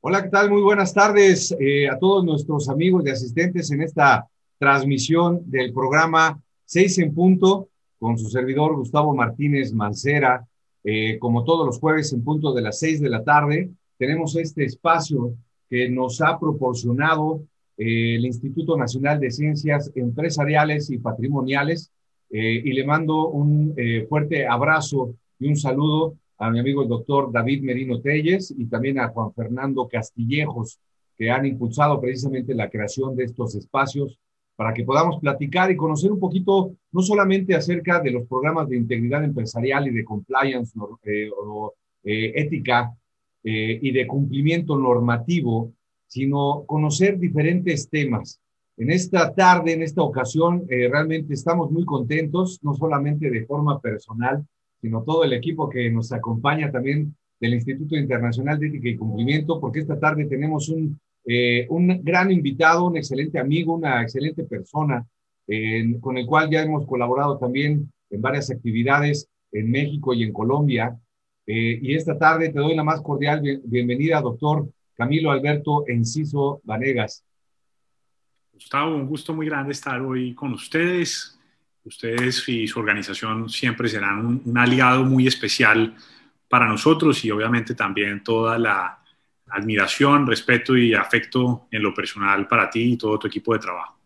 Hola, ¿qué tal? Muy buenas tardes eh, a todos nuestros amigos y asistentes en esta transmisión del programa 6 en punto con su servidor Gustavo Martínez Mancera. Eh, como todos los jueves en punto de las 6 de la tarde, tenemos este espacio que nos ha proporcionado eh, el Instituto Nacional de Ciencias Empresariales y Patrimoniales y le mando un fuerte abrazo y un saludo a mi amigo el doctor David Merino Telles y también a Juan Fernando Castillejos, que han impulsado precisamente la creación de estos espacios para que podamos platicar y conocer un poquito, no solamente acerca de los programas de integridad empresarial y de compliance eh, o eh, ética eh, y de cumplimiento normativo, sino conocer diferentes temas. En esta tarde, en esta ocasión, realmente estamos muy contentos, no solamente de forma personal, sino todo el equipo que nos acompaña también del Instituto Internacional de Ética y Cumplimiento, porque esta tarde tenemos un, eh, un gran invitado, un excelente amigo, una excelente persona, con el cual ya hemos colaborado también en varias actividades en México y en Colombia. Eh, y esta tarde te doy la más cordial bienvenida, doctor Camilo Alberto Enciso Vanegas. Gustavo, un gusto muy grande estar hoy con ustedes Ustedes y su organización siempre serán un, aliado muy especial para nosotros y obviamente también toda la admiración, respeto y afecto en lo personal para ti y todo tu equipo de trabajo.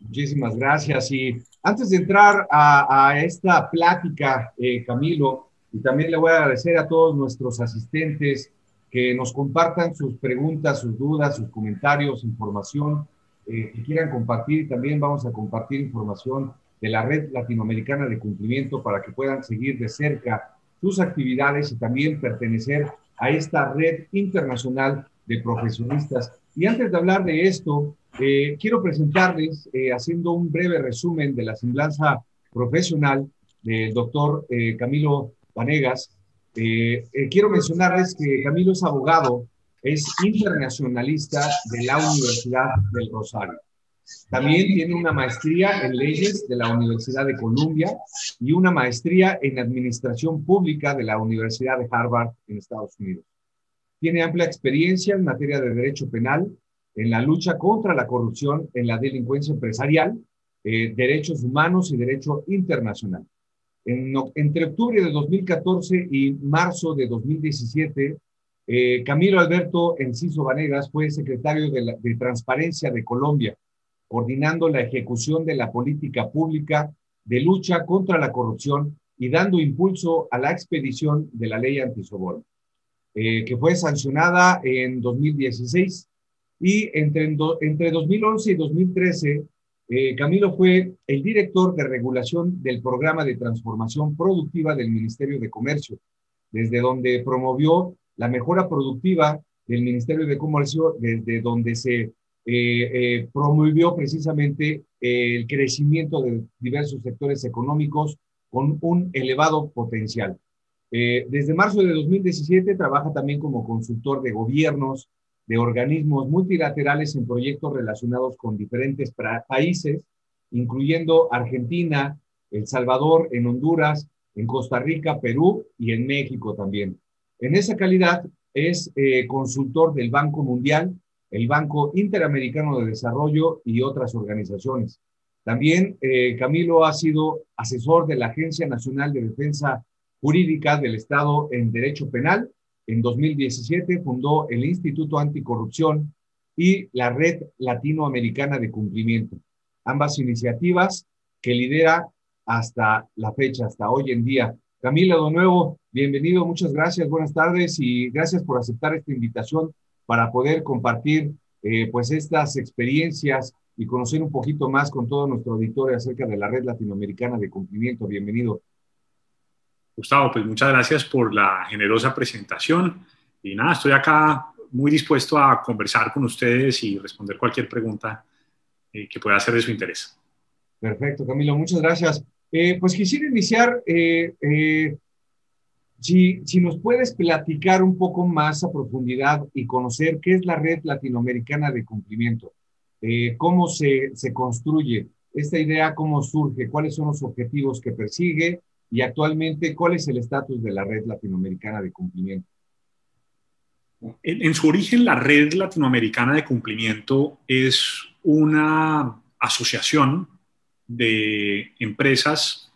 Muchísimas gracias. Y antes de entrar a, esta plática, eh, Camilo, y también le voy a agradecer a todos nuestros asistentes que nos compartan sus preguntas, sus dudas, sus comentarios, información eh, que quieran compartir. También vamos a compartir información de la Red Latinoamericana de Cumplimiento para que puedan seguir de cerca sus actividades y también pertenecer a esta red internacional de profesionistas. Y antes de hablar de esto, eh, quiero presentarles, eh, haciendo un breve resumen de la semblanza profesional del doctor eh, Camilo Vanegas, quiero mencionarles que Camilo es abogado, es internacionalista de la Universidad del Rosario. También tiene una maestría en leyes de la Universidad de Columbia y una maestría en administración pública de la Universidad de Harvard en Estados Unidos. Tiene amplia experiencia en materia de derecho penal, en la lucha contra la corrupción, en la delincuencia empresarial, eh, derechos humanos y derecho internacional. entre octubre de 2014 y marzo de 2017, eh, Camilo Alberto Enciso Vanegas fue secretario de, de Transparencia de Colombia coordinando la ejecución de la política pública de lucha contra la corrupción y dando impulso a la expedición de la ley antisoborno, eh, que fue sancionada en 2016 y entre, entre 2011 y 2013, eh, Camilo fue el director de regulación del programa de transformación productiva del Ministerio de Comercio, desde donde promovió la mejora productiva del Ministerio de Comercio, desde donde se eh, eh, promovió precisamente el crecimiento de diversos sectores económicos con un elevado potencial. Eh, desde marzo de 2017 trabaja también como consultor de gobiernos, de organismos multilaterales en proyectos relacionados con diferentes países, incluyendo Argentina, El Salvador, en Honduras, en Costa Rica, Perú y en México también. En esa calidad es consultor del Banco Mundial el Banco Interamericano de Desarrollo y otras organizaciones. También eh, Camilo ha sido asesor de la Agencia Nacional de Defensa Jurídica del Estado en Derecho Penal. En 2017 fundó el Instituto Anticorrupción y la Red Latinoamericana de Cumplimiento. Ambas iniciativas que lidera hasta la fecha, hasta hoy en día. Camilo, de nuevo, bienvenido, muchas gracias, buenas tardes y gracias por aceptar esta invitación para poder compartir eh, pues estas experiencias y conocer un poquito más con todo nuestro auditorio acerca de la red latinoamericana de cumplimiento. Bienvenido. Gustavo, pues muchas gracias por la generosa presentación y nada, estoy acá muy dispuesto a conversar con ustedes y responder cualquier pregunta eh, que pueda ser de su interés. Perfecto, Camilo, muchas gracias. Eh, pues quisiera iniciar si, nos puedes platicar un poco más a profundidad y conocer qué es la red latinoamericana de cumplimiento, eh, cómo se, se construye esta idea, cómo surge, cuáles son los objetivos que persigue y actualmente cuál es el estatus de la red latinoamericana de cumplimiento. En, su origen, la Red Latinoamericana de Cumplimiento es una asociación de empresas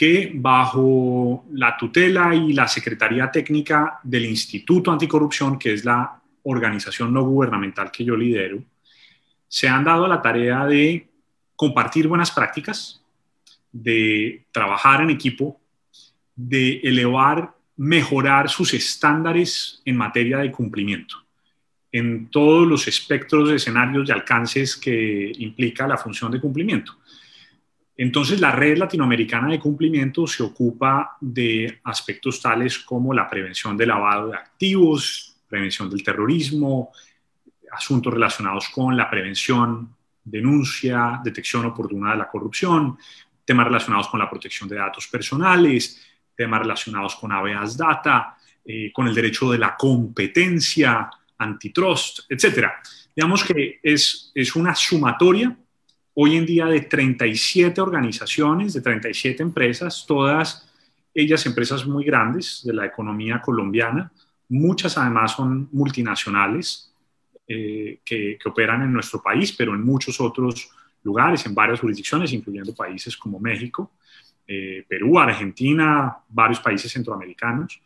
que bajo la tutela y la Secretaría Técnica del Instituto Anticorrupción, que es la organización no gubernamental que yo lidero, se han dado la tarea de compartir buenas prácticas, de trabajar en equipo, de elevar mejorar sus estándares en materia de cumplimiento en todos los espectros de escenarios y alcances que implica la función de cumplimiento. Entonces, la red latinoamericana de cumplimiento se ocupa de aspectos tales como la prevención del lavado de activos, prevención del terrorismo, asuntos relacionados con la prevención, denuncia, detección oportuna de la corrupción, temas relacionados con la protección de datos personales, temas relacionados con habeas data, eh, con el derecho de la competencia, antitrust, etc. Digamos que es, es una sumatoria hoy en día de 37 organizaciones, de 37 empresas, todas ellas empresas muy grandes de la economía colombiana, muchas además son multinacionales eh, que, que, operan en nuestro país, pero en muchos otros lugares, en varias jurisdicciones, incluyendo países como México. Eh, Perú, Argentina, varios países centroamericanos.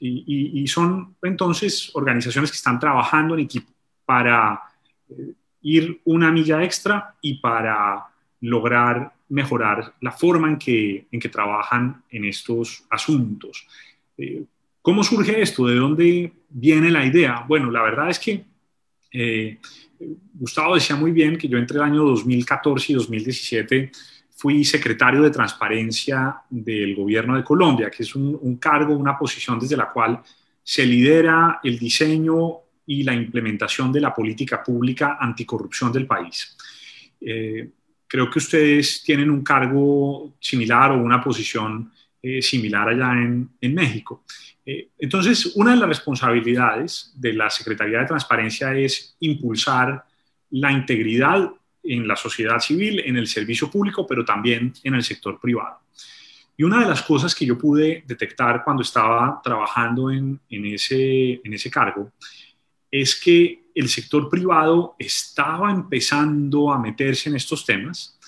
Y, son entonces organizaciones que están trabajando en equipo para eh, ir una milla extra y para lograr mejorar la forma en que, en que trabajan en estos asuntos. Eh, ¿Cómo surge esto? ¿De dónde viene la idea? Bueno, la verdad es que Gustavo decía muy bien que yo entre el año 2014 y 2017 fui secretario de transparencia del gobierno de Colombia, que es un, cargo, una posición desde la cual se lidera el diseño y la implementación de la política pública anticorrupción del país. Eh, creo que ustedes tienen un cargo similar o una posición eh, similar allá en, en México. Eh, entonces, una de las responsabilidades de la Secretaría de Transparencia es impulsar la integridad en la sociedad civil, en el servicio público, pero también en el sector privado. Y una de las cosas que yo pude detectar cuando estaba trabajando en, ese, en ese cargo es que el sector privado estaba empezando a meterse en estos temas.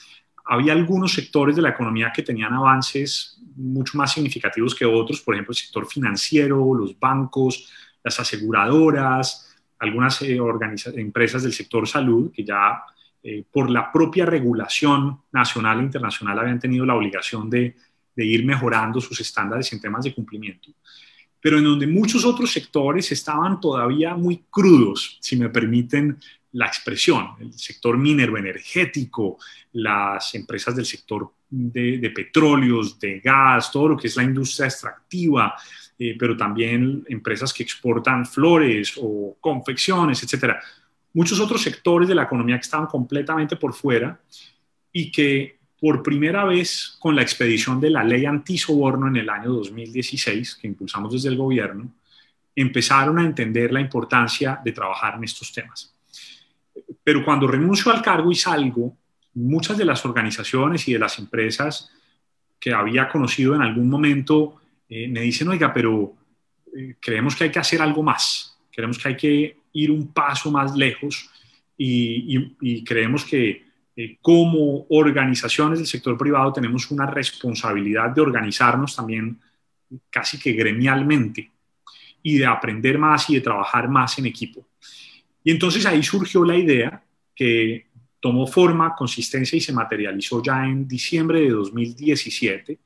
Había algunos sectores de la economía que tenían avances mucho más significativos que otros, por ejemplo, el sector financiero, los bancos, las aseguradoras, algunas eh, empresas del sector salud que ya eh, por la propia regulación nacional e internacional habían tenido la obligación de, ir mejorando sus estándares en temas de cumplimiento, pero en donde muchos otros sectores estaban todavía muy crudos, si me permiten la expresión, el sector minero energético, las empresas del sector de, petróleos, de gas, todo lo que es la industria extractiva, eh, pero también empresas que exportan flores o confecciones, etcétera. Muchos otros sectores de la economía que estaban completamente por fuera y que por primera vez con la expedición de la ley antisoborno en el año 2016, que impulsamos desde el gobierno, empezaron a entender la importancia de trabajar en estos temas. Pero cuando renuncio al cargo y salgo, muchas de las organizaciones y de las empresas que había conocido en algún momento eh, me dicen, oiga, pero eh, creemos que hay que hacer algo más, creemos que hay que ir un paso más lejos y, creemos que eh, como organizaciones del sector privado tenemos una responsabilidad de organizarnos también casi que gremialmente y de aprender más y de trabajar más en equipo. Y entonces ahí surgió la idea que tomó forma, consistencia y se materializó ya en diciembre de 2017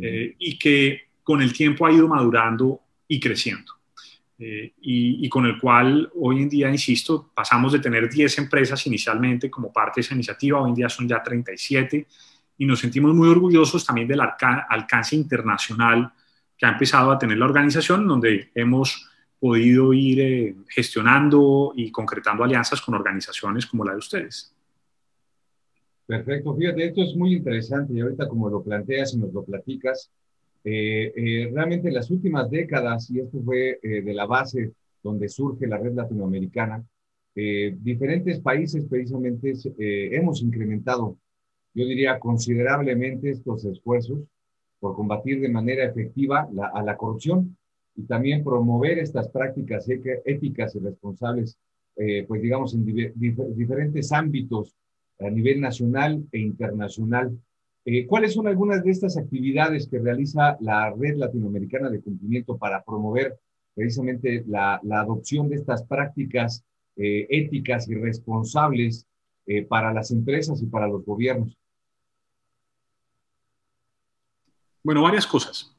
eh, y que con el tiempo ha ido madurando y creciendo. Eh, y, con el cual hoy en día, insisto, pasamos de tener 10 empresas inicialmente como parte de esa iniciativa, hoy en día son ya 37 y nos sentimos muy orgullosos también del alcance internacional que ha empezado a tener la organización, donde hemos podido ir eh, gestionando y concretando alianzas con organizaciones como la de ustedes. Perfecto, fíjate, esto es muy interesante y ahorita como lo planteas y nos lo platicas, eh, eh, realmente en las últimas décadas, y esto fue eh, de la base donde surge la red latinoamericana, diferentes países precisamente hemos incrementado, yo diría, considerablemente estos esfuerzos por combatir de manera efectiva a la corrupción. y también promover estas prácticas éticas y responsables, eh, pues digamos, en diferentes ámbitos a nivel nacional e internacional. Eh, ¿Cuáles son algunas de estas actividades que realiza la Red Latinoamericana de Cumplimiento para promover precisamente la, adopción de estas prácticas eh, éticas y responsables para las empresas y para los gobiernos? Bueno, varias cosas.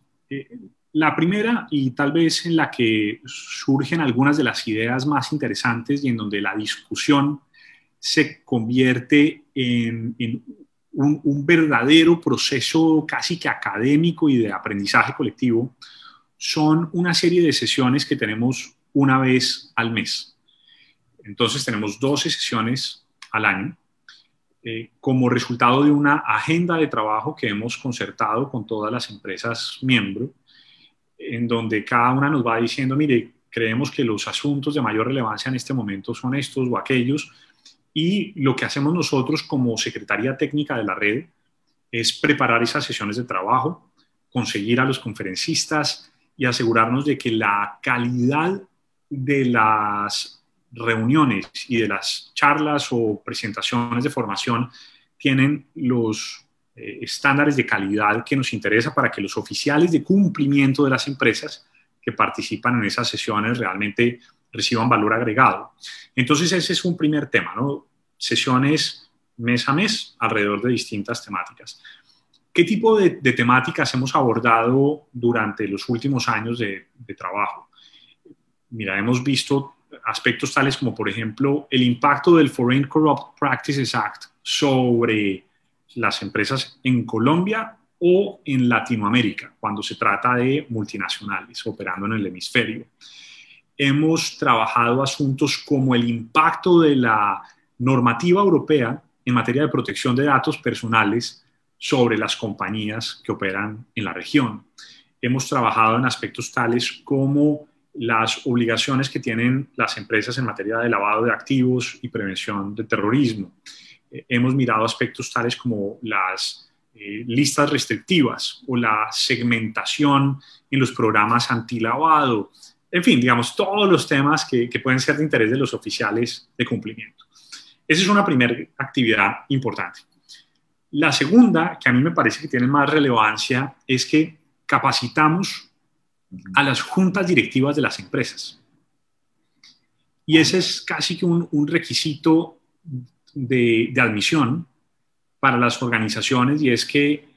La primera, y tal vez en la que surgen algunas de las ideas más interesantes y en donde la discusión se convierte en, un, verdadero proceso casi que académico y de aprendizaje colectivo, son una serie de sesiones que tenemos una vez al mes. Entonces tenemos 12 sesiones al año eh, como resultado de una agenda de trabajo que hemos concertado con todas las empresas miembros en donde cada una nos va diciendo, mire, creemos que los asuntos de mayor relevancia en este momento son estos o aquellos, y lo que hacemos nosotros como Secretaría Técnica de la red es preparar esas sesiones de trabajo, conseguir a los conferencistas y asegurarnos de que la calidad de las reuniones y de las charlas o presentaciones de formación tienen los eh, estándares de calidad que nos interesa para que los oficiales de cumplimiento de las empresas que participan en esas sesiones realmente reciban valor agregado. Entonces ese es un primer tema, ¿no? Sesiones mes a mes alrededor de distintas temáticas. ¿Qué tipo de, temáticas hemos abordado durante los últimos años de, de trabajo? Mira, hemos visto aspectos tales como, por ejemplo, el impacto del Foreign Corrupt Practices Act sobre las empresas en Colombia o en Latinoamérica, cuando se trata de multinacionales operando en el hemisferio. Hemos trabajado asuntos como el impacto de la normativa europea en materia de protección de datos personales sobre las compañías que operan en la región. Hemos trabajado en aspectos tales como las obligaciones que tienen las empresas en materia de lavado de activos y prevención de terrorismo. Eh, hemos mirado aspectos tales como las eh, listas restrictivas o la segmentación en los programas antilavado, en fin, digamos, todos los temas que, que pueden ser de interés de los oficiales de cumplimiento. Esa es una primera actividad importante. La segunda, que a mí me parece que tiene más relevancia, es que capacitamos a las juntas directivas de las empresas. Y ese es casi que un, requisito de, admisión para las organizaciones y es que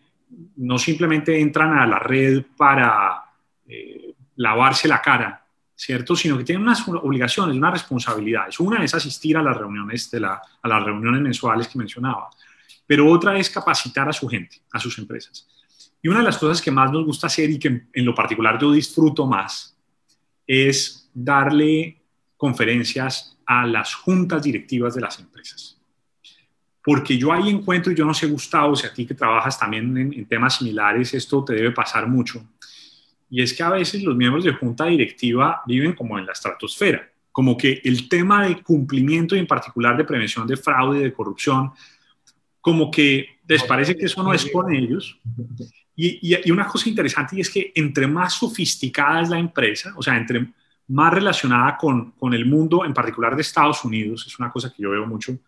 no simplemente entran a la red para eh, lavarse la cara, ¿cierto? Sino que tienen unas obligaciones, unas responsabilidades. Una es asistir a las reuniones, de la, a las reuniones mensuales que mencionaba, pero otra es capacitar a su gente, a sus empresas. Y una de las cosas que más nos gusta hacer y que en lo particular yo disfruto más es darle conferencias a las juntas directivas de las empresas porque yo ahí encuentro, y yo no sé, Gustavo, si a ti que trabajas también en, temas similares, esto te debe pasar mucho, y es que a veces los miembros de junta directiva viven como en la estratosfera, como que el tema de cumplimiento y en particular de prevención de fraude y de corrupción, como que les parece que eso no es con ellos. Y, y, una cosa interesante y es que entre más sofisticada es la empresa, o sea, entre más relacionada con, con el mundo, en particular de Estados Unidos, es una cosa que yo veo mucho,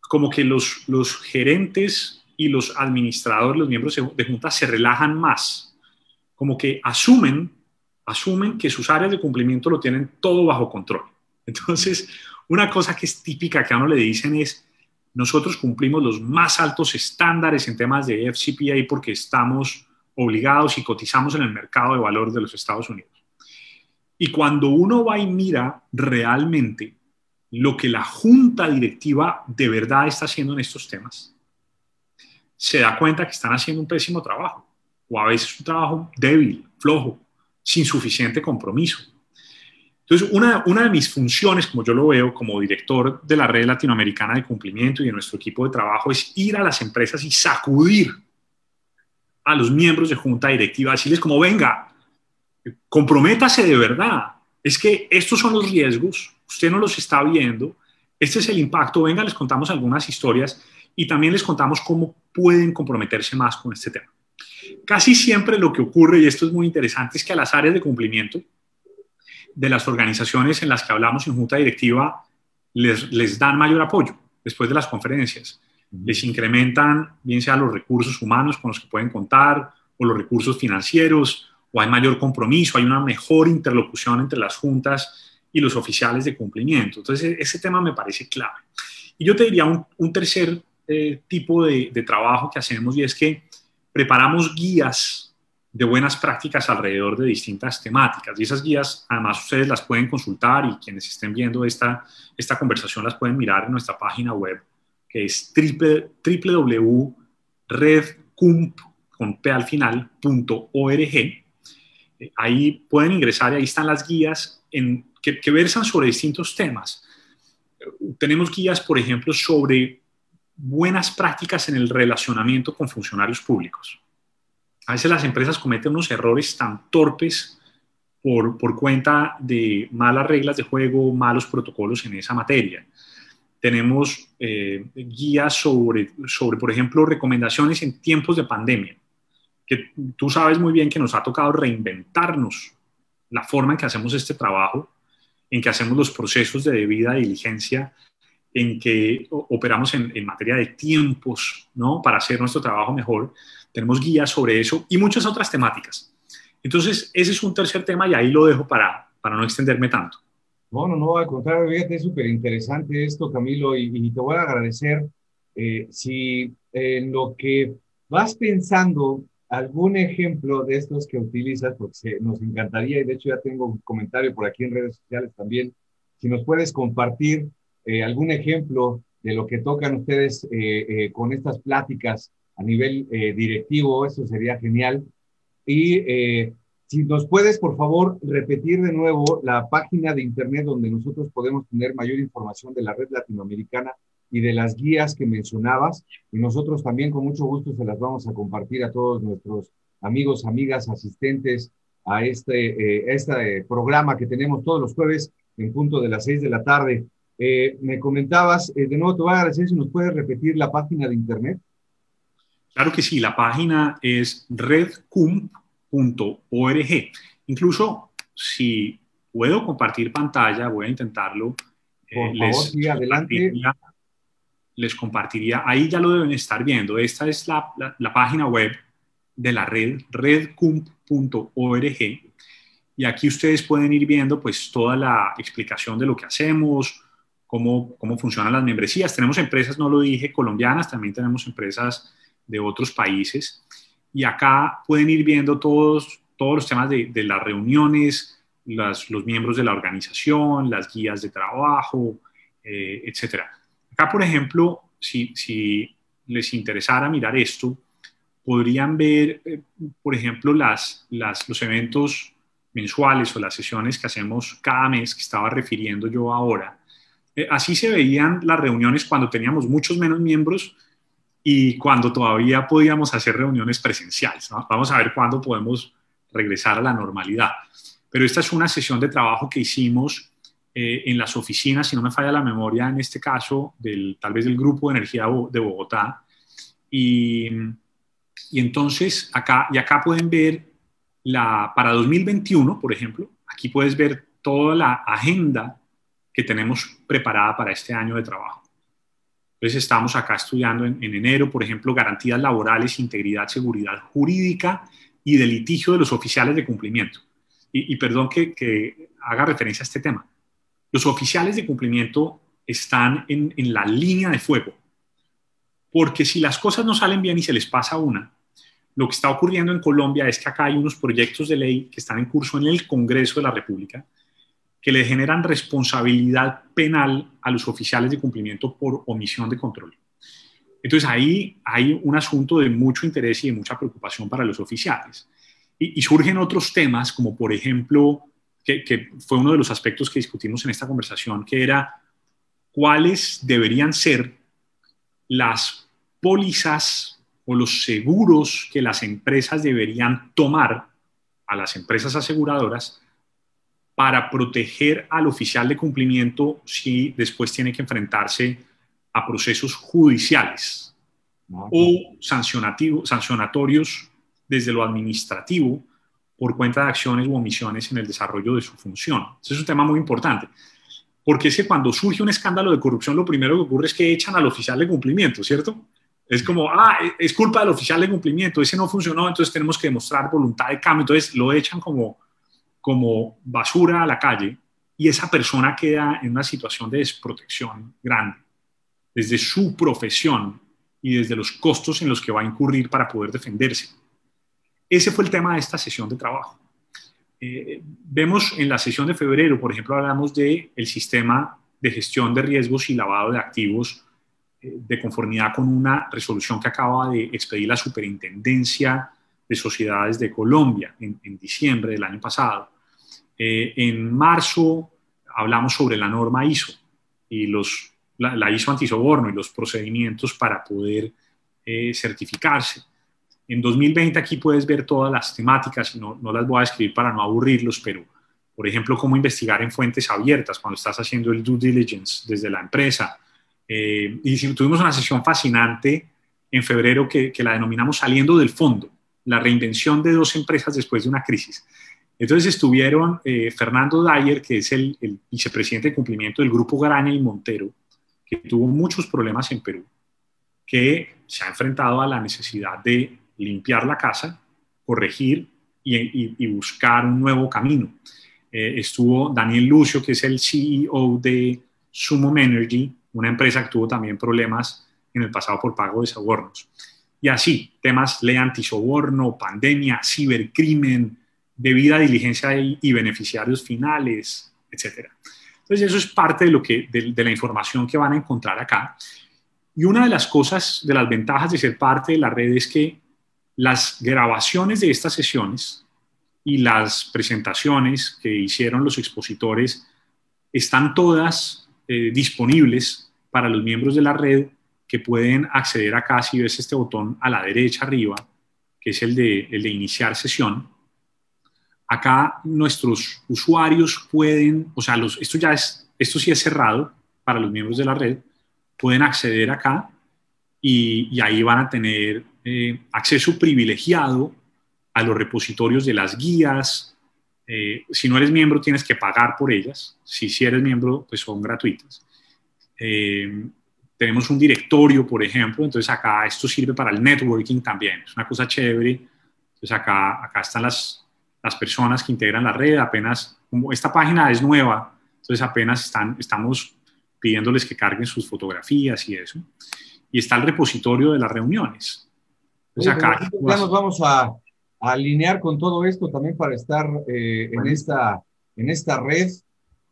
como que los, los gerentes y los administradores, los miembros de junta se relajan más, como que asumen, asumen que sus áreas de cumplimiento lo tienen todo bajo control. Entonces, una cosa que es típica que a uno le dicen es, nosotros cumplimos los más altos estándares en temas de FCPA porque estamos obligados y cotizamos en el mercado de valor de los Estados Unidos. Y cuando uno va y mira realmente lo que la junta directiva de verdad está haciendo en estos temas, se da cuenta que están haciendo un pésimo trabajo, o a veces un trabajo débil, flojo, sin suficiente compromiso. Entonces, una, una de mis funciones, como yo lo veo como director de la red latinoamericana de cumplimiento y de nuestro equipo de trabajo, es ir a las empresas y sacudir a los miembros de junta directiva, decirles como, venga, comprométase de verdad, es que estos son los riesgos, usted no los está viendo, este es el impacto, venga, les contamos algunas historias y también les contamos cómo pueden comprometerse más con este tema. Casi siempre lo que ocurre, y esto es muy interesante, es que a las áreas de cumplimiento de las organizaciones en las que hablamos en junta directiva les, les dan mayor apoyo después de las conferencias. Les incrementan, bien sea los recursos humanos con los que pueden contar, o los recursos financieros, o hay mayor compromiso, hay una mejor interlocución entre las juntas y los oficiales de cumplimiento. Entonces, e-, ese tema me parece clave. Y yo te diría un, tercer eh, tipo de, de trabajo que hacemos y es que preparamos guías de buenas prácticas alrededor de distintas temáticas. Y esas guías, además, ustedes las pueden consultar y quienes estén viendo esta, esta conversación las pueden mirar en nuestra página web, que es www.redcump.org. Ahí pueden ingresar y ahí están las guías en, que, que versan sobre distintos temas. Tenemos guías, por ejemplo, sobre buenas prácticas en el relacionamiento con funcionarios públicos a veces las empresas cometen unos errores tan torpes por, por, cuenta de malas reglas de juego, malos protocolos en esa materia. Tenemos eh, guías sobre, sobre, por ejemplo, recomendaciones en tiempos de pandemia, que tú sabes muy bien que nos ha tocado reinventarnos la forma en que hacemos este trabajo, en que hacemos los procesos de debida diligencia, en que operamos en, en materia de tiempos, ¿no? Para hacer nuestro trabajo mejor tenemos guías sobre eso y muchas otras temáticas. Entonces, ese es un tercer tema y ahí lo dejo para, para no extenderme tanto. No, no, no, al contrario, fíjate, es súper interesante esto, Camilo, y, te voy a agradecer eh, si en lo que vas pensando algún ejemplo de estos que utilizas, porque nos encantaría, y de hecho ya tengo un comentario por aquí en redes sociales también, si nos puedes compartir eh, algún ejemplo de lo que tocan ustedes eh, con estas pláticas a nivel eh, directivo, eso sería genial. Y eh, si nos puedes, por favor, repetir de nuevo la página de internet donde nosotros podemos tener mayor información de la red latinoamericana y de las guías que mencionabas. Y nosotros también con mucho gusto se las vamos a compartir a todos nuestros amigos, amigas, asistentes a este, eh, este programa que tenemos todos los jueves en punto de las seis de la tarde. Me comentabas, de nuevo te voy a agradecer si nos puedes repetir la página de internet. Claro que sí, la página es redcump.org. Incluso si puedo compartir pantalla, voy a intentarlo. Eh, Por les, sí, adelante. les compartiría, ahí ya lo deben estar viendo. Esta es la, la, página web de la red, redcump.org. Y aquí ustedes pueden ir viendo pues toda la explicación de lo que hacemos, cómo, cómo funcionan las membresías. Tenemos empresas, no lo dije, colombianas, también tenemos empresas de otros países. Y acá pueden ir viendo todos, todos los temas de, las reuniones, las, los miembros de la organización, las guías de trabajo, eh, etc. Acá, por ejemplo, si, si, les interesara mirar esto, podrían ver, eh, por ejemplo, las, las, los eventos mensuales o las sesiones que hacemos cada mes, que estaba refiriendo yo ahora. Eh, así se veían las reuniones cuando teníamos muchos menos miembros y cuando todavía podíamos hacer reuniones presenciales. Vamos a ver cuándo podemos regresar a la normalidad. Pero esta es una sesión de trabajo que hicimos eh, en las oficinas, si no me falla la memoria, en este caso, del, tal vez del Grupo de Energía de Bogotá. Y, y entonces, acá, y acá pueden ver la, para 2021, por ejemplo, aquí puedes ver toda la agenda que tenemos preparada para este año de trabajo. Entonces estamos acá estudiando en, enero, por ejemplo, garantías laborales, integridad, seguridad jurídica y de litigio de los oficiales de cumplimiento. Y, perdón que, que, haga referencia a este tema. Los oficiales de cumplimiento están en, en la línea de fuego, porque si las cosas no salen bien y se les pasa una, lo que está ocurriendo en Colombia es que acá hay unos proyectos de ley que están en curso en el Congreso de la República que le generan responsabilidad penal a los oficiales de cumplimiento por omisión de control. Entonces ahí hay un asunto de mucho interés y de mucha preocupación para los oficiales. Y, surgen otros temas, como por ejemplo, que, fue uno de los aspectos que discutimos en esta conversación, que era cuáles deberían ser las pólizas o los seguros que las empresas deberían tomar a las empresas aseguradoras para proteger al oficial de cumplimiento si después tiene que enfrentarse a procesos judiciales o sancionatorios desde lo administrativo por cuenta de acciones u omisiones en el desarrollo de su función. Ese es un tema muy importante, porque es que cuando surge un escándalo de corrupción, lo primero que ocurre es que echan al oficial de cumplimiento, ¿cierto? Es como, ah, es culpa del oficial de cumplimiento, ese no funcionó, entonces tenemos que demostrar voluntad de cambio, entonces lo echan como, como basura a la calle y esa persona queda en una situación de desprotección grande, desde su profesión y desde los costos en los que va a incurrir para poder defenderse. Ese fue el tema de esta sesión de trabajo. Eh, vemos en la sesión de febrero, por ejemplo, hablamos del el sistema de gestión de riesgos y lavado de activos eh, de conformidad con una resolución que acaba de expedir la Superintendencia de Sociedades de Colombia en, diciembre del año pasado. Eh, en marzo hablamos sobre la norma ISO y los, la, ISO antisoborno y los procedimientos para poder certificarse. En 2020 aquí puedes ver todas las temáticas, no, no las voy a escribir para no aburrirlos, pero por ejemplo, cómo investigar en fuentes abiertas cuando estás haciendo el due diligence desde la empresa. Eh, y tuvimos una sesión fascinante en febrero que, que, la denominamos Saliendo del Fondo, la reinvención de dos empresas después de una crisis. Entonces estuvieron eh, Fernando Dyer, que es el, vicepresidente de cumplimiento del Grupo Graña y Montero, que tuvo muchos problemas en Perú, que se ha enfrentado a la necesidad de limpiar la casa, corregir y, buscar un nuevo camino. Eh, estuvo Daniel Lucio, que es el CEO de Sumo Energy, una empresa que tuvo también problemas en el pasado por pago de sobornos. Y así, temas ley antisoborno, pandemia, cibercrimen, debida diligencia y, beneficiarios finales, etc. Entonces, eso es parte de, lo que, de la información que van a encontrar acá. Y una de las cosas, de las ventajas de ser parte de la red es que las grabaciones de estas sesiones y las presentaciones que hicieron los expositores están todas eh, disponibles para los miembros de la red que pueden acceder acá si ves este botón a la derecha arriba, que es el de iniciar sesión. Acá nuestros usuarios pueden, o sea, los, esto ya es, esto sí es cerrado para los miembros de la red, pueden acceder acá y, y ahí van a tener eh, acceso privilegiado a los repositorios de las guías. Eh, si no eres miembro, tienes que pagar por ellas. Si sí eres miembro, pues son gratuitas. Eh, tenemos un directorio, por ejemplo, entonces acá esto sirve para el networking también, es una cosa chévere. Entonces acá, acá están las, las personas que integran la red, apenas, como esta página es nueva, entonces apenas están, estamos pidiéndoles que carguen sus fotografías y eso. Y está el repositorio de las reuniones. Pues acá, ya nos vamos a, alinear con todo esto también para estar eh, en, esta, en esta red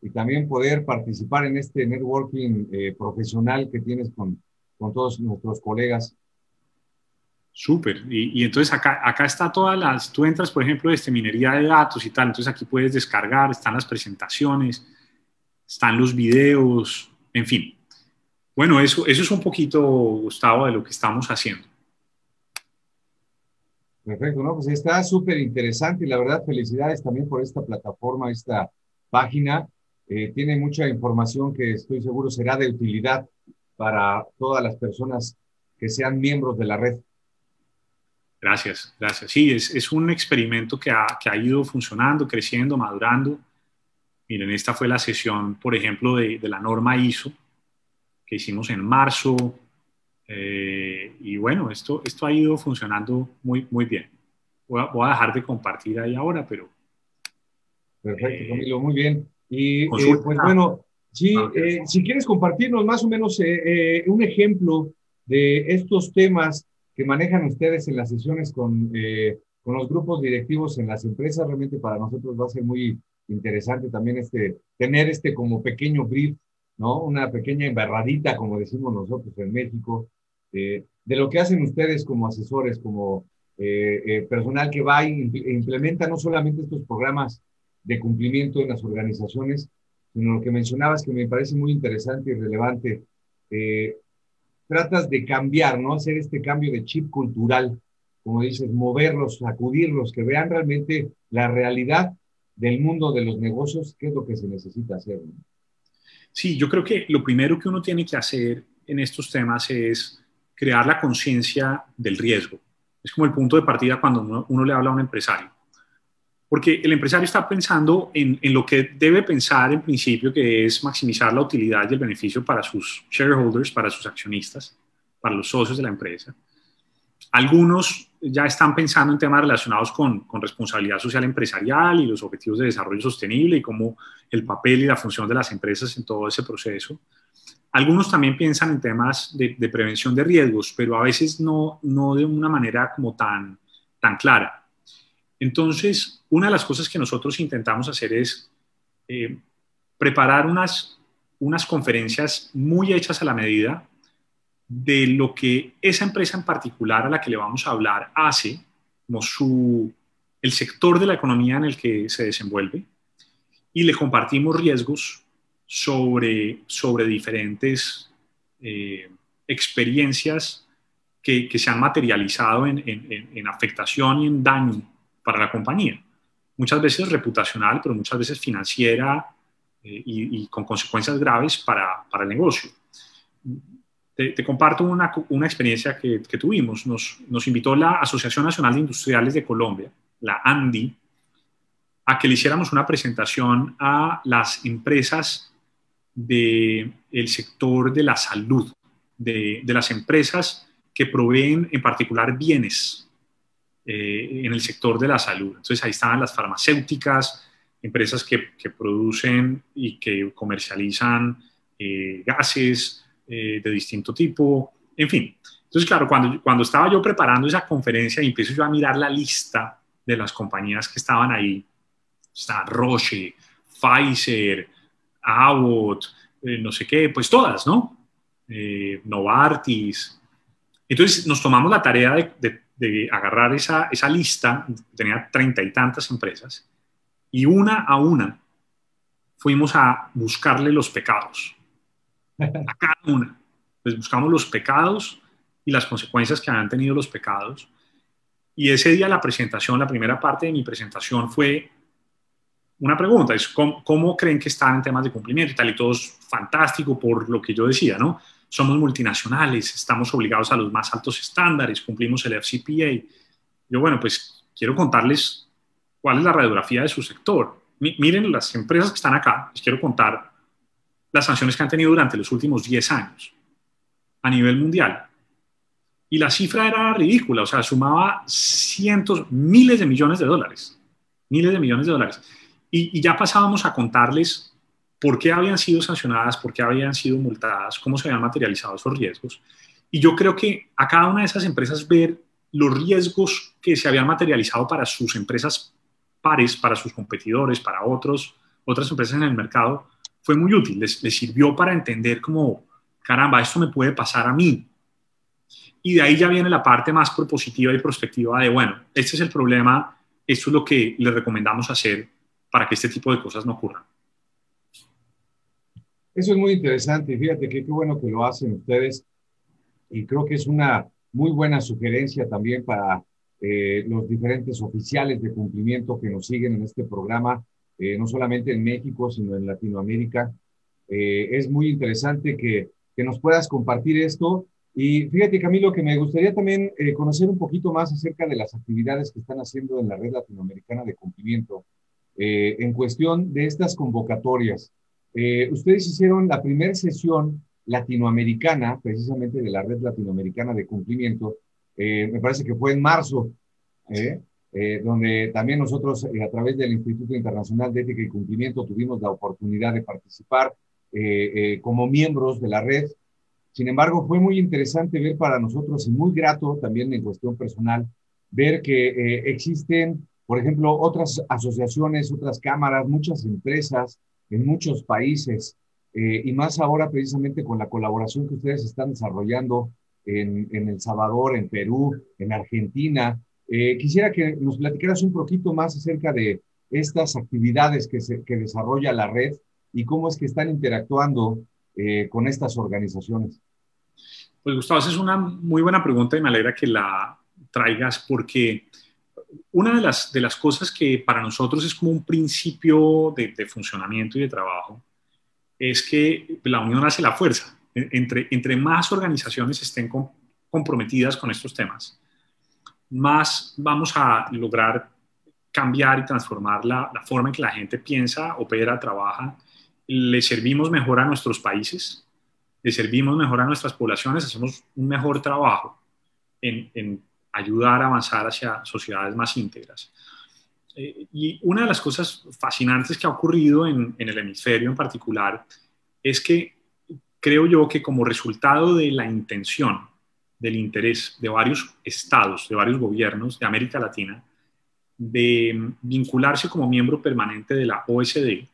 y también poder participar en este networking eh, profesional que tienes con, con todos nuestros colegas. Súper. Y, entonces acá, acá está todas las, tú entras, por ejemplo, este minería de datos y tal, entonces aquí puedes descargar, están las presentaciones, están los videos, en fin. Bueno, eso, eso es un poquito, Gustavo, de lo que estamos haciendo. Perfecto, ¿no? Pues está súper interesante y la verdad felicidades también por esta plataforma, esta página. Eh, tiene mucha información que estoy seguro será de utilidad para todas las personas que sean miembros de la red. Gracias, gracias. Sí, es, es un experimento que ha, que ha, ido funcionando, creciendo, madurando. Miren, esta fue la sesión, por ejemplo, de, de la norma ISO que hicimos en marzo, eh, y bueno, esto, esto ha ido funcionando muy, muy bien. Voy a, dejar de compartir ahí ahora, pero... Perfecto, eh, Camilo, muy bien. Y eh, pues bueno, sí, ah, si quieres compartirnos más o menos un ejemplo de estos temas que manejan ustedes en las sesiones con, con los grupos directivos en las empresas, realmente para nosotros va a ser muy interesante también este, tener este como pequeño brief, ¿no? Una pequeña embarradita, como decimos nosotros en México, de lo que hacen ustedes como asesores, como eh, eh, personal que va e implementa no solamente estos programas de cumplimiento en las organizaciones, sino lo que mencionabas que me parece muy interesante y relevante. Eh, tratas de cambiar, ¿no? Hacer este cambio de chip cultural, como dices, moverlos, sacudirlos, que vean realmente la realidad del mundo de los negocios, qué es lo que se necesita hacer. Sí, yo creo que lo primero que uno tiene que hacer en estos temas es crear la conciencia del riesgo. Es como el punto de partida cuando uno, le habla a un empresario. Porque el empresario está pensando en, en, lo que debe pensar en principio, que es maximizar la utilidad y el beneficio para sus shareholders, para sus accionistas, para los socios de la empresa. Algunos ya están pensando en temas relacionados con, con, responsabilidad social empresarial y los objetivos de desarrollo sostenible y cómo el papel y la función de las empresas en todo ese proceso. Algunos también piensan en temas de, prevención de riesgos, pero a veces no, no de una manera como tan, tan clara. Entonces, una de las cosas que nosotros intentamos hacer es eh, preparar unas, unas conferencias muy hechas a la medida de lo que esa empresa en particular a la que le vamos a hablar hace, como el sector de la economía en el que se desenvuelve, y le compartimos riesgos sobre, sobre diferentes eh, experiencias que, se han materializado en, afectación y en daño para la compañía. Muchas veces reputacional, pero muchas veces financiera eh, y, con consecuencias graves para, para el negocio. Te, comparto una, una experiencia que, que, tuvimos. Nos, nos invitó la Asociación Nacional de Industriales de Colombia, la ANDI, a que le hiciéramos una presentación a las empresas del sector de la salud, de, de, las empresas que proveen en particular bienes eh, en el sector de la salud. Entonces ahí estaban las farmacéuticas, empresas que, que producen y que comercializan eh, gases eh, de distinto tipo, en fin. Entonces, claro, cuando, cuando estaba yo preparando esa conferencia y empiezo yo a mirar la lista de las compañías que estaban ahí, está Roche, Pfizer, Abbott, eh, no sé qué, pues todas, ¿no? Eh, Novartis. Entonces nos tomamos la tarea de, de, agarrar esa, esa lista, tenía treinta y tantas empresas, y una a una fuimos a buscarle los pecados. A cada una. Les buscamos los pecados y las consecuencias que habían tenido los pecados. Y ese día la presentación, la primera parte de mi presentación fue una pregunta, es ¿cómo, creen que están en temas de cumplimiento y tal? Y todo es fantástico por lo que yo decía, ¿no? Somos multinacionales, estamos obligados a los más altos estándares, cumplimos el FCPA. Yo, bueno, pues quiero contarles cuál es la radiografía de su sector. miren las empresas que están acá, les quiero contar las sanciones que han tenido durante los últimos 10 años a nivel mundial. Y la cifra era ridícula, o sea, sumaba cientos, miles de millones de dólares. Miles de millones de dólares. Y, ya pasábamos a contarles por qué habían sido sancionadas, por qué habían sido multadas, cómo se habían materializado esos riesgos. Y yo creo que a cada una de esas empresas ver los riesgos que se habían materializado para sus empresas pares, para sus competidores, para otros, otras empresas en el mercado, fue muy útil. Les, les sirvió para entender como, caramba, esto me puede pasar a mí. Y de ahí ya viene la parte más propositiva y prospectiva de, bueno, este es el problema, esto es lo que les recomendamos hacer para que este tipo de cosas no ocurran. Eso es muy interesante. Fíjate que qué bueno que lo hacen ustedes. Y creo que es una muy buena sugerencia también para eh, los diferentes oficiales de cumplimiento que nos siguen en este programa, eh, no solamente en México, sino en Latinoamérica. Eh, es muy interesante que, que, nos puedas compartir esto. Y fíjate, Camilo, que me gustaría también eh, conocer un poquito más acerca de las actividades que están haciendo en la red latinoamericana de cumplimiento. Eh, en cuestión de estas convocatorias. Eh, ustedes hicieron la primera sesión latinoamericana, precisamente de la red latinoamericana de cumplimiento, eh, me parece que fue en marzo, donde también nosotros a través del Instituto Internacional de Ética y Cumplimiento tuvimos la oportunidad de participar como miembros de la red. Sin embargo, fue muy interesante ver para nosotros y muy grato también en cuestión personal ver que existen por ejemplo, otras asociaciones, otras cámaras, muchas empresas en muchos países, eh, y más ahora precisamente con la colaboración que ustedes están desarrollando en, El Salvador, en Perú, en Argentina. Eh, quisiera que nos platicaras un poquito más acerca de estas actividades que, se, que desarrolla la red y cómo es que están interactuando eh, con estas organizaciones. Pues Gustavo, esa es una muy buena pregunta y me alegra que la traigas porque una de las, de las cosas que para nosotros es como un principio de, funcionamiento y de trabajo es que la unión hace la fuerza. Entre, entre más organizaciones estén comprometidas con estos temas, más vamos a lograr cambiar y transformar la, forma en que la gente piensa, opera, trabaja. Le servimos mejor a nuestros países, le servimos mejor a nuestras poblaciones, hacemos un mejor trabajo en ayudar a avanzar hacia sociedades más íntegras. Eh, y una de las cosas fascinantes que ha ocurrido en, en el hemisferio en particular es que creo yo que como resultado de la intención, del interés de varios estados, de varios gobiernos de América Latina, de vincularse como miembro permanente de la OSD,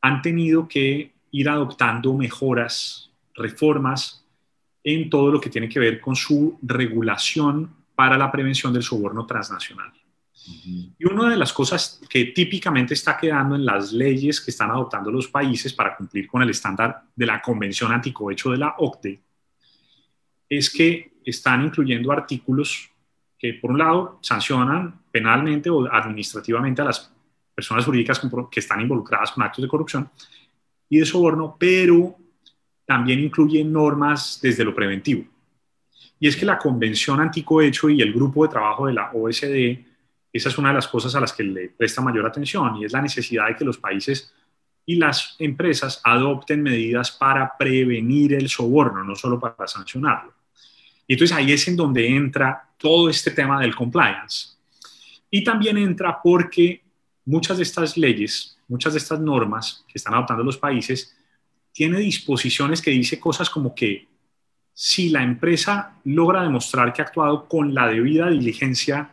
han tenido que ir adoptando mejoras, reformas en todo lo que tiene que ver con su regulación para la prevención del soborno transnacional. Y una de las cosas que típicamente está quedando en las leyes que están adoptando los países para cumplir con el estándar de la Convención Anticohecho de la OCDE es que están incluyendo artículos que, por un lado, sancionan penalmente o administrativamente a las personas jurídicas que están involucradas con actos de corrupción y de soborno, pero también incluyen normas desde lo preventivo. Y es que la Convención Anticohecho y el grupo de trabajo de la OSD esa es una de las cosas a las que le presta mayor atención y es la necesidad de que los países y las empresas adopten medidas para prevenir el soborno, no solo para sancionarlo. Y entonces ahí es en donde entra todo este tema del compliance. Y también entra porque muchas de estas leyes, muchas de estas normas que están adoptando los países, tiene disposiciones que dice cosas como que si la empresa logra demostrar que ha actuado con la debida diligencia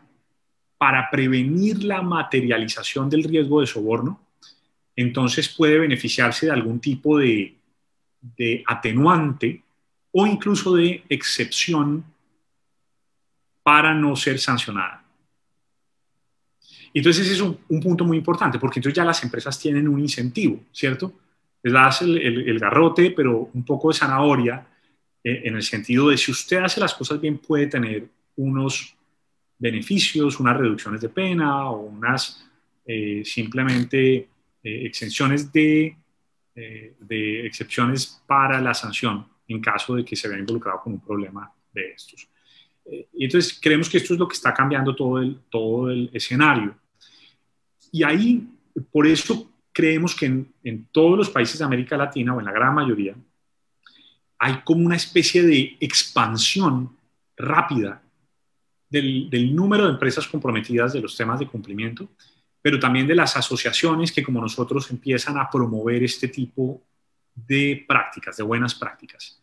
para prevenir la materialización del riesgo de soborno, entonces puede beneficiarse de algún tipo de, atenuante o incluso de excepción para no ser sancionada. Entonces ese es un, punto muy importante, porque entonces ya las empresas tienen un incentivo, ¿cierto? Les das el, garrote, pero un poco de zanahoria, eh, en el sentido de si usted hace las cosas bien, puede tener unos beneficios, unas reducciones de pena o unas eh, simplemente eh, exenciones de, eh, de excepciones para la sanción en caso de que se vea involucrado con un problema de estos. y entonces creemos que esto es lo que está cambiando todo el, todo el escenario. Y ahí, por eso creemos que en, todos los países de América Latina, o en la gran mayoría, hay como una especie de expansión rápida del, número de empresas comprometidas de los temas de cumplimiento, pero también de las asociaciones que como nosotros empiezan a promover este tipo de prácticas, de buenas prácticas.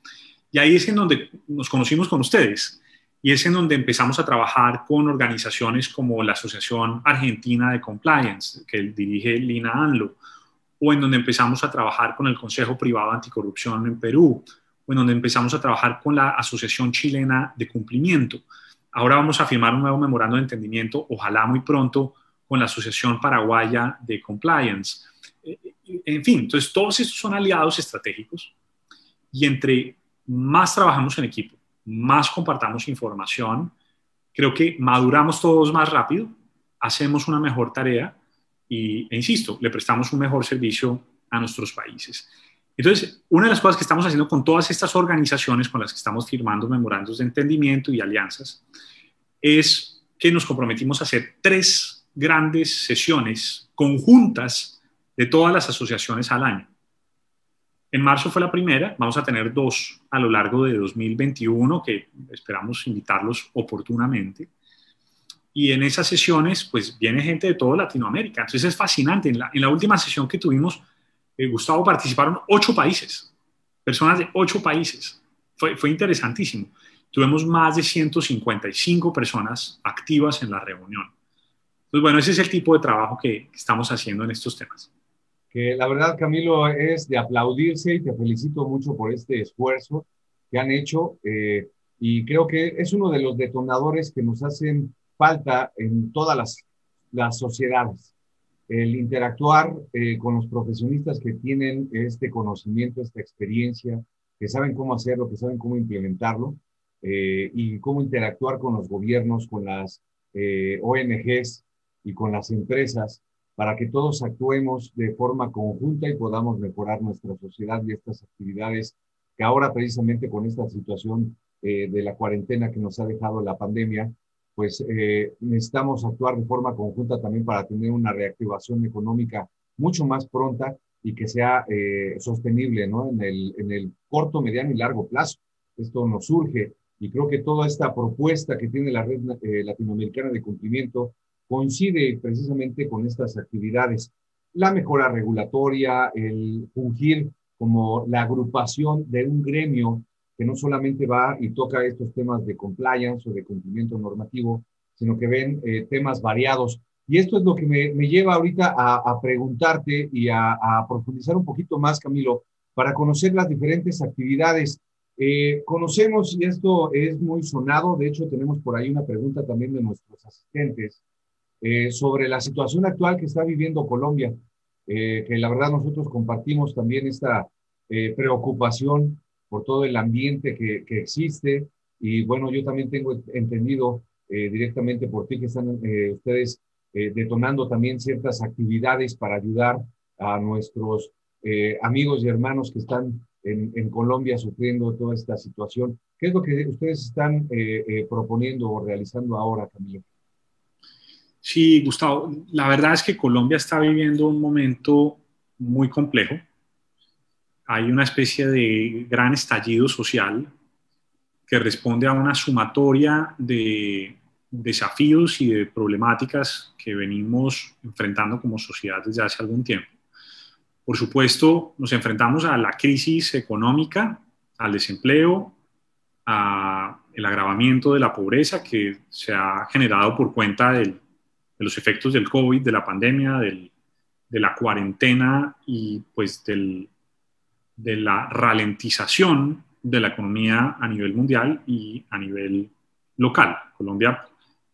Y ahí es en donde nos conocimos con ustedes y es en donde empezamos a trabajar con organizaciones como la Asociación Argentina de Compliance, que dirige Lina Anlo, o en donde empezamos a trabajar con el Consejo Privado Anticorrupción en Perú, o en donde empezamos a trabajar con la Asociación Chilena de Cumplimiento. Ahora vamos a firmar un nuevo memorando de entendimiento, ojalá muy pronto, con la Asociación Paraguaya de Compliance. En fin, entonces todos estos son aliados estratégicos y entre más trabajamos en equipo, más compartamos información, creo que maduramos todos más rápido, hacemos una mejor tarea y, e insisto, le prestamos un mejor servicio a nuestros países. Entonces, una de las cosas que estamos haciendo con todas estas organizaciones con las que estamos firmando memorandos de entendimiento y alianzas es que nos comprometimos a hacer tres grandes sesiones conjuntas de todas las asociaciones al año. En marzo fue la primera, vamos a tener dos a lo largo de 2021 que esperamos invitarlos oportunamente. Y en esas sesiones, pues viene gente de toda Latinoamérica. Entonces es fascinante. En la, última sesión que tuvimos, eh, Gustavo, participaron ocho países, personas de ocho países. Fue, fue interesantísimo. Tuvimos más de 155 personas activas en la reunión. Pues bueno, ese es el tipo de trabajo que estamos haciendo en estos temas. Que la verdad, Camilo, es de aplaudirse y te felicito mucho por este esfuerzo que han hecho. Eh, y creo que es uno de los detonadores que nos hacen falta en todas las, las sociedades el interactuar eh, con los profesionistas que tienen este conocimiento, esta experiencia, que saben cómo hacerlo, que saben cómo implementarlo eh, y cómo interactuar con los gobiernos, con las ONGs y con las empresas para que todos actuemos de forma conjunta y podamos mejorar nuestra sociedad y estas actividades que ahora precisamente con esta situación de la cuarentena que nos ha dejado la pandemia, pues eh, necesitamos actuar de forma conjunta también para tener una reactivación económica mucho más pronta y que sea eh, sostenible ¿no? en, el, en el corto, mediano y largo plazo. Esto nos surge y creo que toda esta propuesta que tiene la red eh, latinoamericana de cumplimiento coincide precisamente con estas actividades. La mejora regulatoria, el fungir como la agrupación de un gremio que no solamente va y toca estos temas de compliance o de cumplimiento normativo, sino que ven eh, temas variados. Y esto es lo que me, lleva ahorita a, preguntarte y a, a, profundizar un poquito más, Camilo, para conocer las diferentes actividades. Eh, conocemos, y esto es muy sonado, de hecho tenemos por ahí una pregunta también de nuestros asistentes, eh, sobre la situación actual que está viviendo Colombia, eh, que la verdad nosotros compartimos también esta preocupación por todo el ambiente que, que, existe. Y bueno, yo también tengo entendido directamente por ti que están ustedes detonando también ciertas actividades para ayudar a nuestros amigos y hermanos que están en, Colombia sufriendo toda esta situación. ¿Qué es lo que ustedes están eh, eh, proponiendo o realizando ahora, Camilo? Sí, Gustavo, la verdad es que Colombia está viviendo un momento muy complejo. Hay una especie de gran estallido social que responde a una sumatoria de desafíos y de problemáticas que venimos enfrentando como sociedad desde hace algún tiempo. Por supuesto, nos enfrentamos a la crisis económica, al desempleo, al agravamiento de la pobreza que se ha generado por cuenta de los efectos del COVID, de la pandemia, de la cuarentena y pues de la ralentización de la economía a nivel mundial y a nivel local. Colombia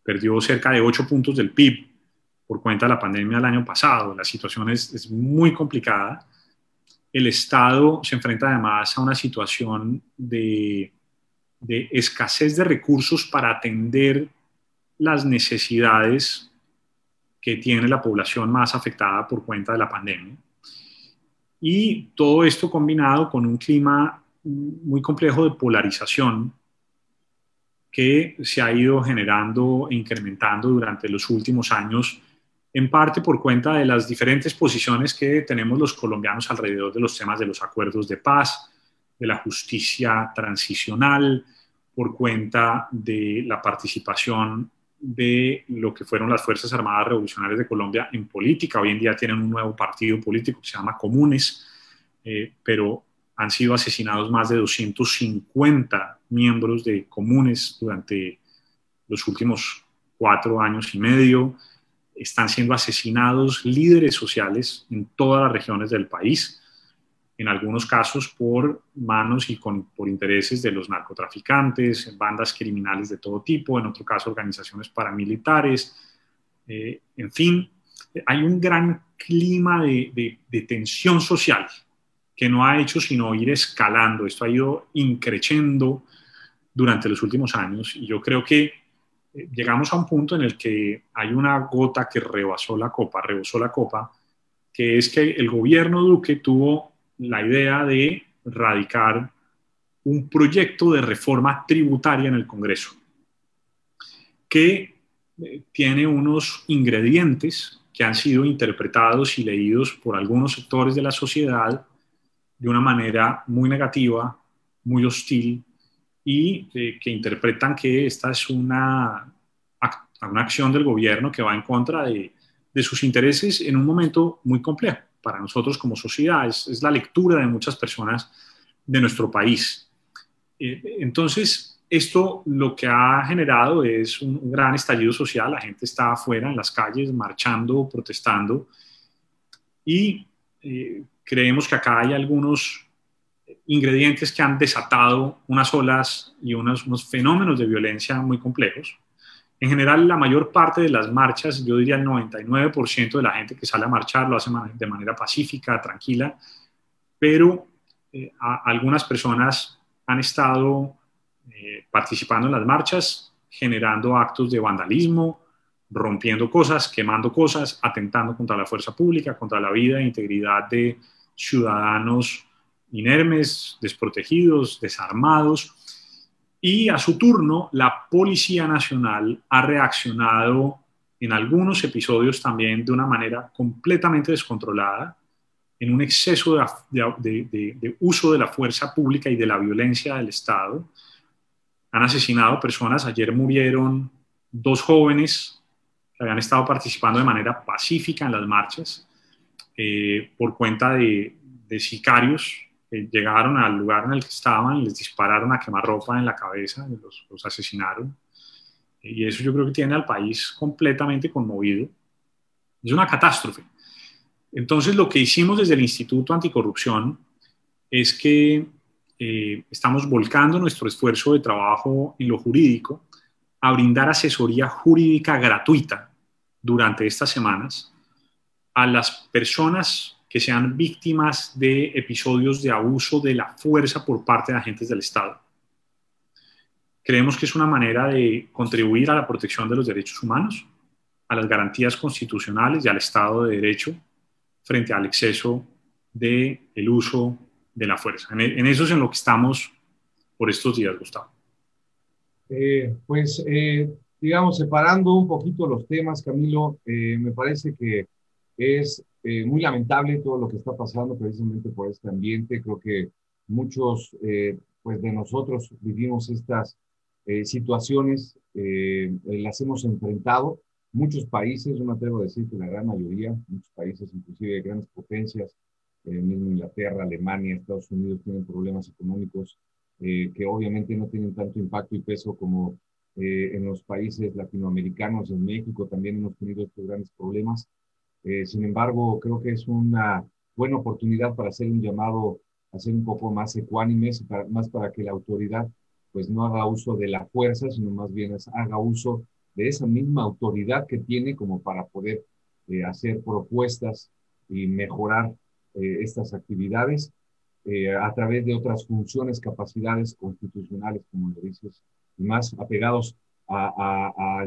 perdió cerca de 8 puntos del PIB por cuenta de la pandemia del año pasado. La situación es, es muy complicada. El Estado se enfrenta además a una situación de, de escasez de recursos para atender las necesidades que tiene la población más afectada por cuenta de la pandemia. Y todo esto combinado con un clima muy complejo de polarización que se ha ido generando e incrementando durante los últimos años en parte por cuenta de las diferentes posiciones que tenemos los colombianos alrededor de los temas de los acuerdos de paz, de la justicia transicional, por cuenta de la participación de lo que fueron las Fuerzas Armadas Revolucionarias de Colombia en política. Hoy en día tienen un nuevo partido político que se llama Comunes, eh, pero han sido asesinados más de 250 miembros de Comunes durante los últimos cuatro años y medio están siendo asesinados líderes sociales en todas las regiones del país, en algunos casos por manos y con, por intereses de los narcotraficantes, bandas criminales de todo tipo, en otro caso organizaciones paramilitares, eh, en fin, hay un gran clima de, de tensión social que no ha hecho sino ir escalando, esto ha ido increciendo durante los últimos años y yo creo que llegamos a un punto en el que hay una gota que rebasó la copa, rebosó la copa, que es que el gobierno Duque tuvo la idea de radicar un proyecto de reforma tributaria en el Congreso, que eh, tiene unos ingredientes que han sido interpretados y leídos por algunos sectores de la sociedad de una manera muy negativa, muy hostil, y eh, que interpretan que esta es una, una acción del gobierno que va en contra de, de, sus intereses en un momento muy complejo para nosotros como sociedad. Es, la lectura de muchas personas de nuestro país. Eh, entonces, esto lo que ha generado es un, gran estallido social. La gente está afuera en las calles marchando, protestando. Y eh, creemos que acá hay algunos ingredientes que han desatado unas olas y unos, fenómenos de violencia muy complejos. En general, la mayor parte de las marchas, yo diría el 99% de la gente que sale a marchar lo hace de manera pacífica, tranquila, pero eh, a, algunas personas han estado eh, participando en las marchas, generando actos de vandalismo, rompiendo cosas, quemando cosas, atentando contra la fuerza pública, contra la vida e integridad de ciudadanos inermes, desprotegidos, desarmados. Y a su turno, la Policía Nacional ha reaccionado en algunos episodios también de una manera completamente descontrolada, en un exceso de, uso de la fuerza pública y de la violencia del Estado. Han asesinado personas, ayer murieron dos jóvenes que habían estado participando de manera pacífica en las marchas eh, por cuenta de, sicarios que llegaron al lugar en el que estaban, les dispararon a quemarropa en la cabeza, los, los asesinaron. Y eso yo creo que tiene al país completamente conmovido. Es una catástrofe. Entonces, lo que hicimos desde el Instituto Anticorrupción es que eh, estamos volcando nuestro esfuerzo de trabajo en lo jurídico a brindar asesoría jurídica gratuita durante estas semanas a las personas que sean víctimas de episodios de abuso de la fuerza por parte de agentes del Estado. Creemos que es una manera de contribuir a la protección de los derechos humanos, a las garantías constitucionales y al Estado de Derecho frente al exceso del el uso de la fuerza. En, eso es en lo que estamos por estos días, Gustavo. Eh, pues, eh, digamos, separando un poquito los temas, Camilo, eh, me parece que es muy lamentable todo lo que está pasando precisamente por este ambiente. Creo que muchos pues de nosotros vivimos estas situaciones, las hemos enfrentado muchos países, yo me atrevo a decir que la gran mayoría, muchos países, inclusive de grandes potencias, eh, mismo Inglaterra, Alemania, Estados Unidos, tienen problemas económicos eh, que obviamente no tienen tanto impacto y peso como eh, en los países latinoamericanos, en México también hemos tenido estos grandes problemas. Eh, sin embargo, creo que es una buena oportunidad para hacer un llamado a un poco más ecuánimes, para, más para que la autoridad pues no haga uso de la fuerza, sino más bien haga uso de esa misma autoridad que tiene como para poder eh, hacer propuestas y mejorar eh, estas actividades a través de otras funciones, capacidades constitucionales, como lo dices, más apegados a,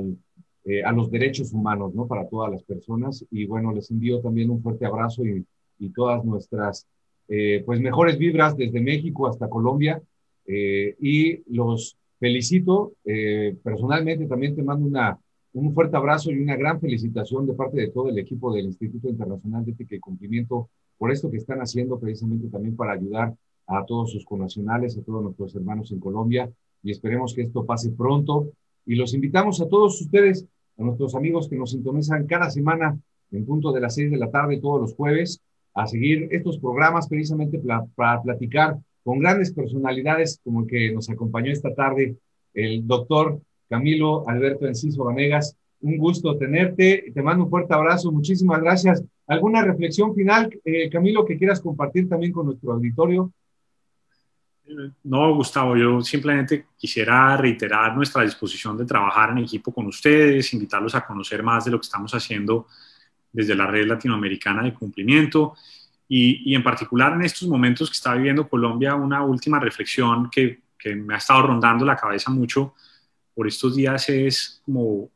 los derechos humanos, ¿no? Para todas las personas. Y bueno, les envío también un fuerte abrazo y, y todas nuestras, pues, mejores vibras desde México hasta Colombia. y los felicito. Eh, personalmente también te mando una, un fuerte abrazo y una gran felicitación de parte de todo el equipo del Instituto Internacional de Ética y Cumplimiento por esto que están haciendo precisamente también para ayudar a todos sus connacionales, a todos nuestros hermanos en Colombia y esperemos que esto pase pronto. Y los invitamos a todos ustedes, a nuestros amigos que nos sintonizan cada semana en punto de las seis de la tarde todos los jueves, a seguir estos programas precisamente para platicar con grandes personalidades como el que nos acompañó esta tarde, el doctor Camilo Alberto Enciso Vanegas. Un gusto tenerte, te mando un fuerte abrazo, muchísimas gracias. ¿Alguna reflexión final, eh, Camilo, que quieras compartir también con nuestro auditorio? No, Gustavo, yo simplemente quisiera reiterar nuestra disposición de trabajar en equipo con ustedes, invitarlos a conocer más de lo que estamos haciendo desde la red latinoamericana de cumplimiento y, en particular en estos momentos que está viviendo Colombia, una última reflexión que, que, me ha estado rondando la cabeza mucho por estos días es como,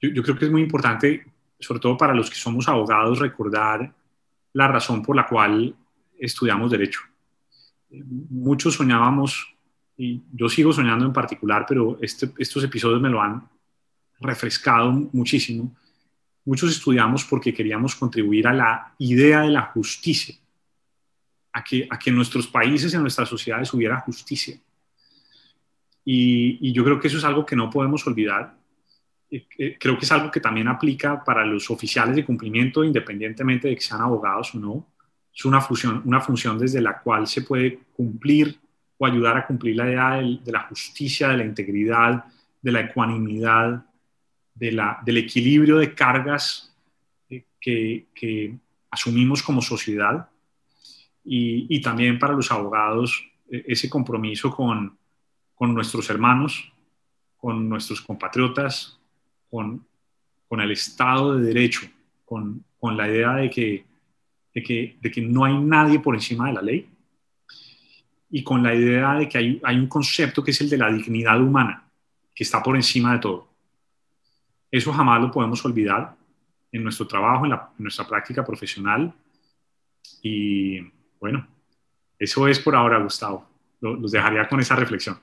yo, yo creo que es muy importante, sobre todo para los que somos abogados, recordar la razón por la cual estudiamos derecho. Muchos soñábamos, y yo sigo soñando en particular, pero este, estos episodios me lo han refrescado muchísimo, Muchos estudiamos porque queríamos contribuir a la idea de la justicia, a que, a que en nuestros países, en nuestras sociedades hubiera justicia. Y, yo creo que eso es algo que no podemos olvidar. Eh, eh, creo que es algo que también aplica para los oficiales de cumplimiento, independientemente de que sean abogados o no. Es una función, una función desde la cual se puede cumplir o ayudar a cumplir la idea de la justicia, de la integridad, de la ecuanimidad, del equilibrio de cargas eh, que, asumimos como sociedad. Y, también para los abogados e, ese compromiso con, nuestros hermanos, con nuestros compatriotas, con, el Estado de Derecho, con, la idea de que, de que, no hay nadie por encima de la ley y con la idea de que hay, hay un concepto que es el de la dignidad humana, que está por encima de todo. Eso jamás lo podemos olvidar en nuestro trabajo, en, nuestra práctica profesional. Y bueno, eso es por ahora, Gustavo. los dejaría con esa reflexión.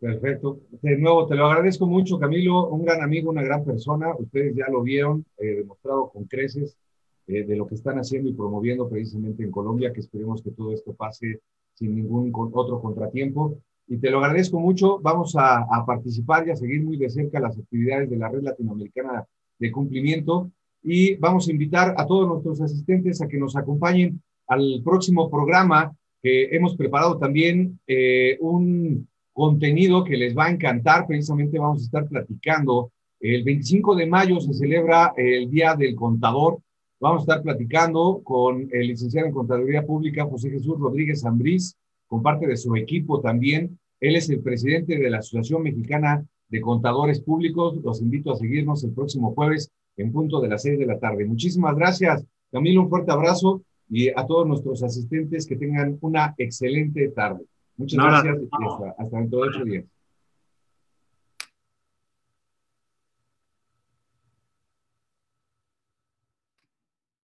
Perfecto. De nuevo, te lo agradezco mucho, Camilo, un gran amigo, una gran persona. Ustedes ya lo vieron, eh, demostrado con creces eh, de lo que están haciendo y promoviendo precisamente en Colombia, que esperemos que todo esto pase sin ningún otro contratiempo. Y te lo agradezco mucho. Vamos a, participar y a seguir muy de cerca las actividades de la Red Latinoamericana de Cumplimiento. Y vamos a invitar a todos nuestros asistentes a que nos acompañen al próximo programa que hemos preparado también eh, un contenido que les va a encantar. Precisamente vamos a estar platicando. El 25 de mayo se celebra el Día del Contador. Vamos a estar platicando con el licenciado en Contaduría Pública, José Jesús Rodríguez Ambrís, con parte de su equipo también. Él es el presidente de la Asociación Mexicana de Contadores Públicos. Los invito a seguirnos el próximo jueves en punto de las seis de la tarde. Muchísimas gracias, Camilo. Un fuerte abrazo y a todos nuestros asistentes que tengan una excelente tarde. Muchas gracias y hasta, hasta dentro de ocho días.